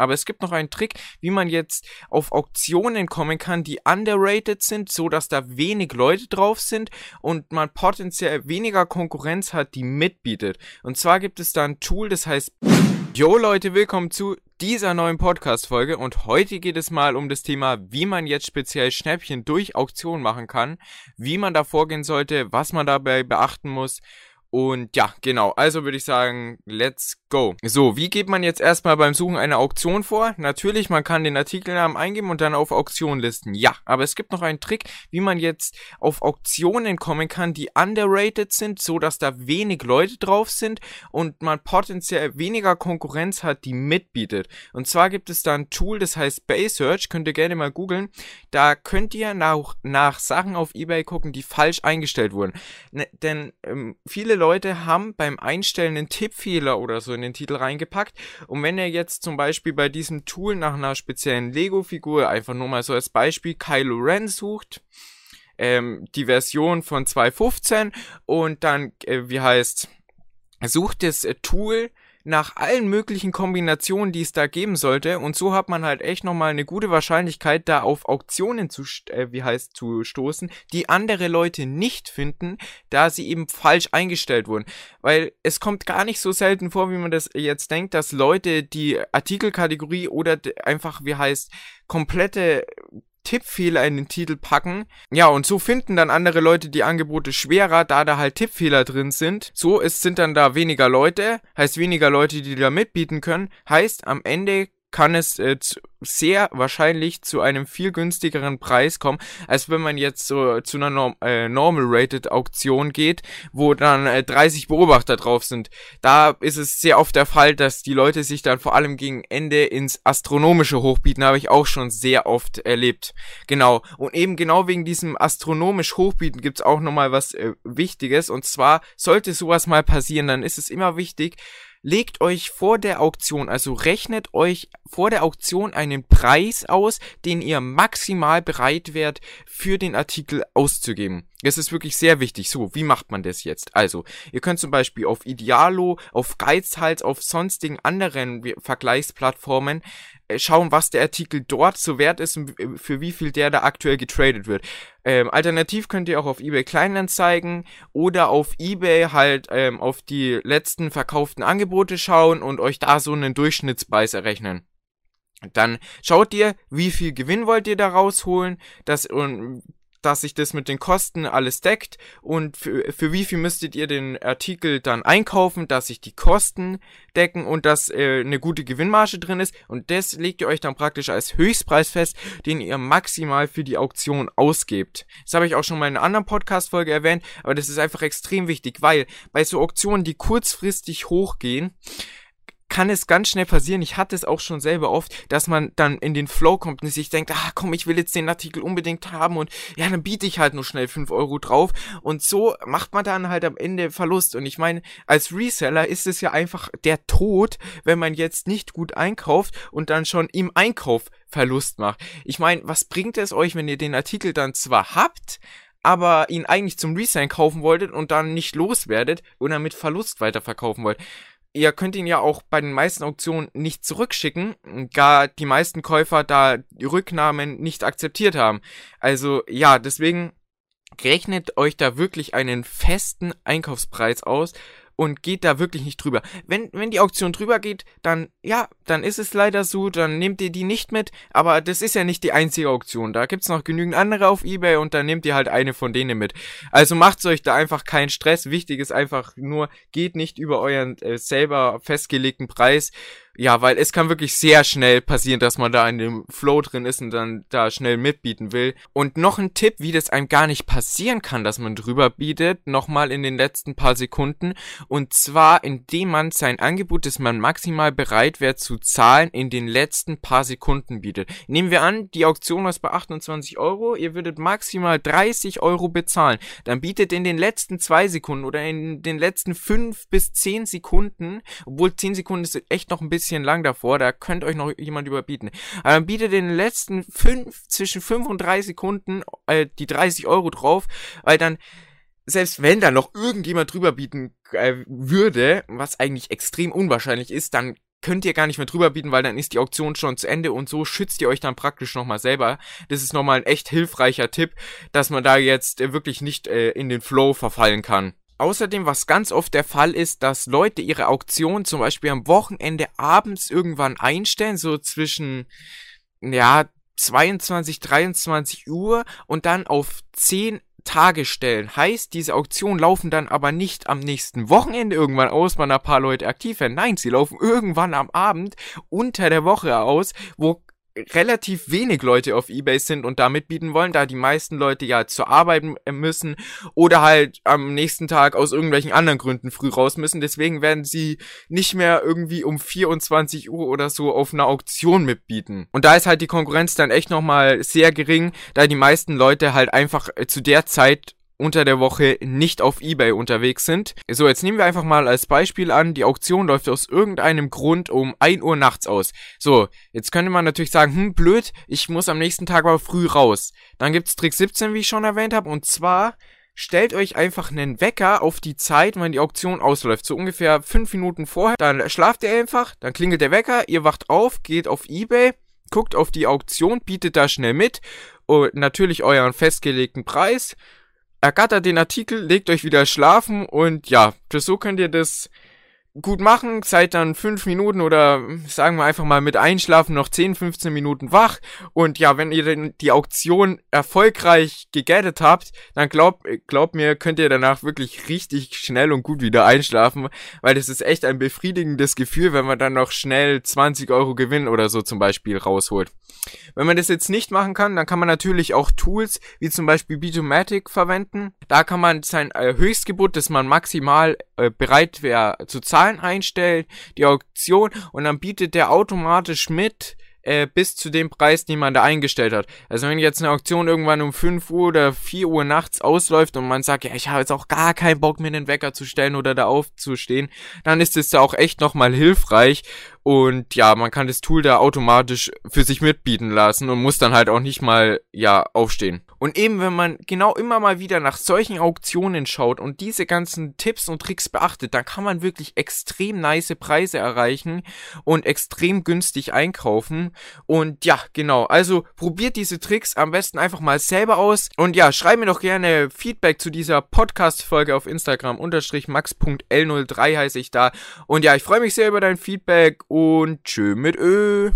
Aber es gibt noch einen Trick, wie man jetzt auf Auktionen kommen kann, die underrated sind, so dass da wenig Leute drauf sind und man potenziell weniger Konkurrenz hat, die mitbietet. Und zwar gibt es da ein Tool, das heißt Yo Leute, willkommen zu dieser neuen Podcast-Folge und heute geht es mal um das Thema, wie man jetzt speziell Schnäppchen durch Auktionen machen kann, wie man da vorgehen sollte, was man dabei beachten muss und ja, genau, also würde ich sagen, let's go. So, wie geht man jetzt erstmal beim Suchen einer Auktion vor? Natürlich, man kann den Artikelnamen eingeben und dann auf Auktion listen. Ja, aber es gibt noch einen Trick, wie man jetzt auf Auktionen kommen kann, die underrated sind, so dass da wenig Leute drauf sind und man potenziell weniger Konkurrenz hat, die mitbietet. Und zwar gibt es da ein Tool, das heißt Baysearch, könnt ihr gerne mal googeln. Da könnt ihr nach, nach Sachen auf eBay gucken, die falsch eingestellt wurden. Ne, denn ähm, viele Leute haben beim Einstellen einen Tippfehler oder so in den Titel reingepackt. Und wenn ihr jetzt zum Beispiel bei diesem Tool nach einer speziellen Lego-Figur, einfach nur mal so als Beispiel, Kylo Ren sucht, ähm, die Version von 2.15 und dann, äh, wie heißt, sucht das äh, Tool nach allen möglichen Kombinationen, die es da geben sollte. Und so hat man halt echt nochmal eine gute Wahrscheinlichkeit, da auf Auktionen zu, äh, wie heißt, zu stoßen, die andere Leute nicht finden, da sie eben falsch eingestellt wurden. Weil es kommt gar nicht so selten vor, wie man das jetzt denkt, dass Leute die Artikelkategorie oder einfach, wie heißt, komplette Tippfehler in den Titel packen. Ja, und so finden dann andere Leute die Angebote schwerer, da da halt Tippfehler drin sind. So, es sind dann da weniger Leute, heißt weniger Leute, die da mitbieten können, heißt am Ende kann es äh, sehr wahrscheinlich zu einem viel günstigeren Preis kommen, als wenn man jetzt so zu einer Norm äh, Normal Rated Auktion geht, wo dann äh, 30 Beobachter drauf sind. Da ist es sehr oft der Fall, dass die Leute sich dann vor allem gegen Ende ins astronomische hochbieten, habe ich auch schon sehr oft erlebt. Genau. Und eben genau wegen diesem astronomisch hochbieten gibt's auch nochmal was äh, Wichtiges. Und zwar sollte sowas mal passieren, dann ist es immer wichtig, legt euch vor der Auktion, also rechnet euch vor der Auktion einen Preis aus, den ihr maximal bereit wärt, für den Artikel auszugeben. Das ist wirklich sehr wichtig. So, wie macht man das jetzt? Also, ihr könnt zum Beispiel auf Idealo, auf Geizhals, auf sonstigen anderen Vergleichsplattformen äh, schauen, was der Artikel dort so wert ist und für wie viel der da aktuell getradet wird. Ähm, alternativ könnt ihr auch auf eBay Kleinanzeigen oder auf eBay halt ähm, auf die letzten verkauften Angebote schauen und euch da so einen Durchschnittspreis errechnen. Dann schaut ihr, wie viel Gewinn wollt ihr da rausholen, das und dass sich das mit den Kosten alles deckt und für, für wie viel müsstet ihr den Artikel dann einkaufen, dass sich die Kosten decken und dass äh, eine gute Gewinnmarge drin ist und das legt ihr euch dann praktisch als Höchstpreis fest, den ihr maximal für die Auktion ausgebt. Das habe ich auch schon mal in einer anderen Podcast-Folge erwähnt, aber das ist einfach extrem wichtig, weil bei so Auktionen, die kurzfristig hochgehen, kann es ganz schnell passieren, ich hatte es auch schon selber oft, dass man dann in den Flow kommt und sich denkt, ah komm, ich will jetzt den Artikel unbedingt haben und ja, dann biete ich halt nur schnell fünf Euro drauf. Und so macht man dann halt am Ende Verlust. Und ich meine, als Reseller ist es ja einfach der Tod, wenn man jetzt nicht gut einkauft und dann schon im Einkauf Verlust macht. Ich meine, was bringt es euch, wenn ihr den Artikel dann zwar habt, aber ihn eigentlich zum Resell kaufen wolltet und dann nicht loswerdet und dann mit Verlust weiterverkaufen wollt ihr könnt ihn ja auch bei den meisten Auktionen nicht zurückschicken, gar die meisten Käufer da Rücknahmen nicht akzeptiert haben. Also ja, deswegen rechnet euch da wirklich einen festen Einkaufspreis aus und geht da wirklich nicht drüber. Wenn, wenn die Auktion drüber geht, dann, ja, dann ist es leider so, dann nehmt ihr die nicht mit, aber das ist ja nicht die einzige Auktion. Da gibt's noch genügend andere auf Ebay und dann nehmt ihr halt eine von denen mit. Also macht euch da einfach keinen Stress. Wichtig ist einfach nur, geht nicht über euren äh, selber festgelegten Preis ja, weil es kann wirklich sehr schnell passieren, dass man da in dem Flow drin ist und dann da schnell mitbieten will. Und noch ein Tipp, wie das einem gar nicht passieren kann, dass man drüber bietet, nochmal in den letzten paar Sekunden. Und zwar, indem man sein Angebot, das man maximal bereit wäre zu zahlen, in den letzten paar Sekunden bietet. Nehmen wir an, die Auktion ist bei 28 Euro, ihr würdet maximal 30 Euro bezahlen. Dann bietet in den letzten zwei Sekunden oder in den letzten fünf bis zehn Sekunden, obwohl zehn Sekunden ist echt noch ein bisschen bisschen lang davor, da könnte euch noch jemand überbieten. Aber dann bietet in den letzten fünf, zwischen 5 und 3 Sekunden äh, die 30 Euro drauf, weil dann, selbst wenn da noch irgendjemand drüber bieten äh, würde, was eigentlich extrem unwahrscheinlich ist, dann könnt ihr gar nicht mehr drüber bieten, weil dann ist die Auktion schon zu Ende und so schützt ihr euch dann praktisch nochmal selber. Das ist nochmal ein echt hilfreicher Tipp, dass man da jetzt äh, wirklich nicht äh, in den Flow verfallen kann. Außerdem, was ganz oft der Fall ist, dass Leute ihre Auktion zum Beispiel am Wochenende abends irgendwann einstellen, so zwischen, ja, 22, 23 Uhr und dann auf 10 Tage stellen. Heißt, diese Auktionen laufen dann aber nicht am nächsten Wochenende irgendwann aus, wenn ein paar Leute aktiv werden. Nein, sie laufen irgendwann am Abend unter der Woche aus, wo relativ wenig Leute auf Ebay sind und da mitbieten wollen, da die meisten Leute ja zur Arbeit müssen oder halt am nächsten Tag aus irgendwelchen anderen Gründen früh raus müssen. Deswegen werden sie nicht mehr irgendwie um 24 Uhr oder so auf einer Auktion mitbieten. Und da ist halt die Konkurrenz dann echt nochmal sehr gering, da die meisten Leute halt einfach zu der Zeit unter der Woche nicht auf eBay unterwegs sind. So, jetzt nehmen wir einfach mal als Beispiel an, die Auktion läuft aus irgendeinem Grund um 1 Uhr nachts aus. So, jetzt könnte man natürlich sagen, hm, blöd, ich muss am nächsten Tag aber früh raus. Dann gibt's Trick 17, wie ich schon erwähnt habe, und zwar stellt euch einfach einen Wecker auf die Zeit, wenn die Auktion ausläuft. So ungefähr 5 Minuten vorher. Dann schlaft ihr einfach, dann klingelt der Wecker, ihr wacht auf, geht auf eBay, guckt auf die Auktion, bietet da schnell mit und natürlich euren festgelegten Preis ergattert den Artikel, legt euch wieder schlafen und ja, so könnt ihr das gut machen, seid dann fünf Minuten oder sagen wir einfach mal mit Einschlafen noch 10, 15 Minuten wach und ja, wenn ihr denn die Auktion erfolgreich gegettet habt, dann glaubt glaubt mir, könnt ihr danach wirklich richtig schnell und gut wieder einschlafen, weil das ist echt ein befriedigendes Gefühl, wenn man dann noch schnell 20 Euro Gewinn oder so zum Beispiel rausholt. Wenn man das jetzt nicht machen kann, dann kann man natürlich auch Tools wie zum Beispiel Bitomatic verwenden. Da kann man sein äh, Höchstgebot, das man maximal äh, bereit wäre zu zahlen, einstellen, die Auktion und dann bietet der automatisch mit äh, bis zu dem Preis, den man da eingestellt hat. Also wenn jetzt eine Auktion irgendwann um 5 Uhr oder 4 Uhr nachts ausläuft und man sagt, ja, ich habe jetzt auch gar keinen Bock, mir den Wecker zu stellen oder da aufzustehen, dann ist es da auch echt nochmal hilfreich und ja, man kann das Tool da automatisch für sich mitbieten lassen und muss dann halt auch nicht mal, ja, aufstehen. Und eben, wenn man genau immer mal wieder nach solchen Auktionen schaut und diese ganzen Tipps und Tricks beachtet, dann kann man wirklich extrem nice Preise erreichen und extrem günstig einkaufen. Und ja, genau. Also probiert diese Tricks am besten einfach mal selber aus. Und ja, schreib mir doch gerne Feedback zu dieser Podcast-Folge auf Instagram. Unterstrich max.l03 heiße ich da. Und ja, ich freue mich sehr über dein Feedback und tschö mit Ö.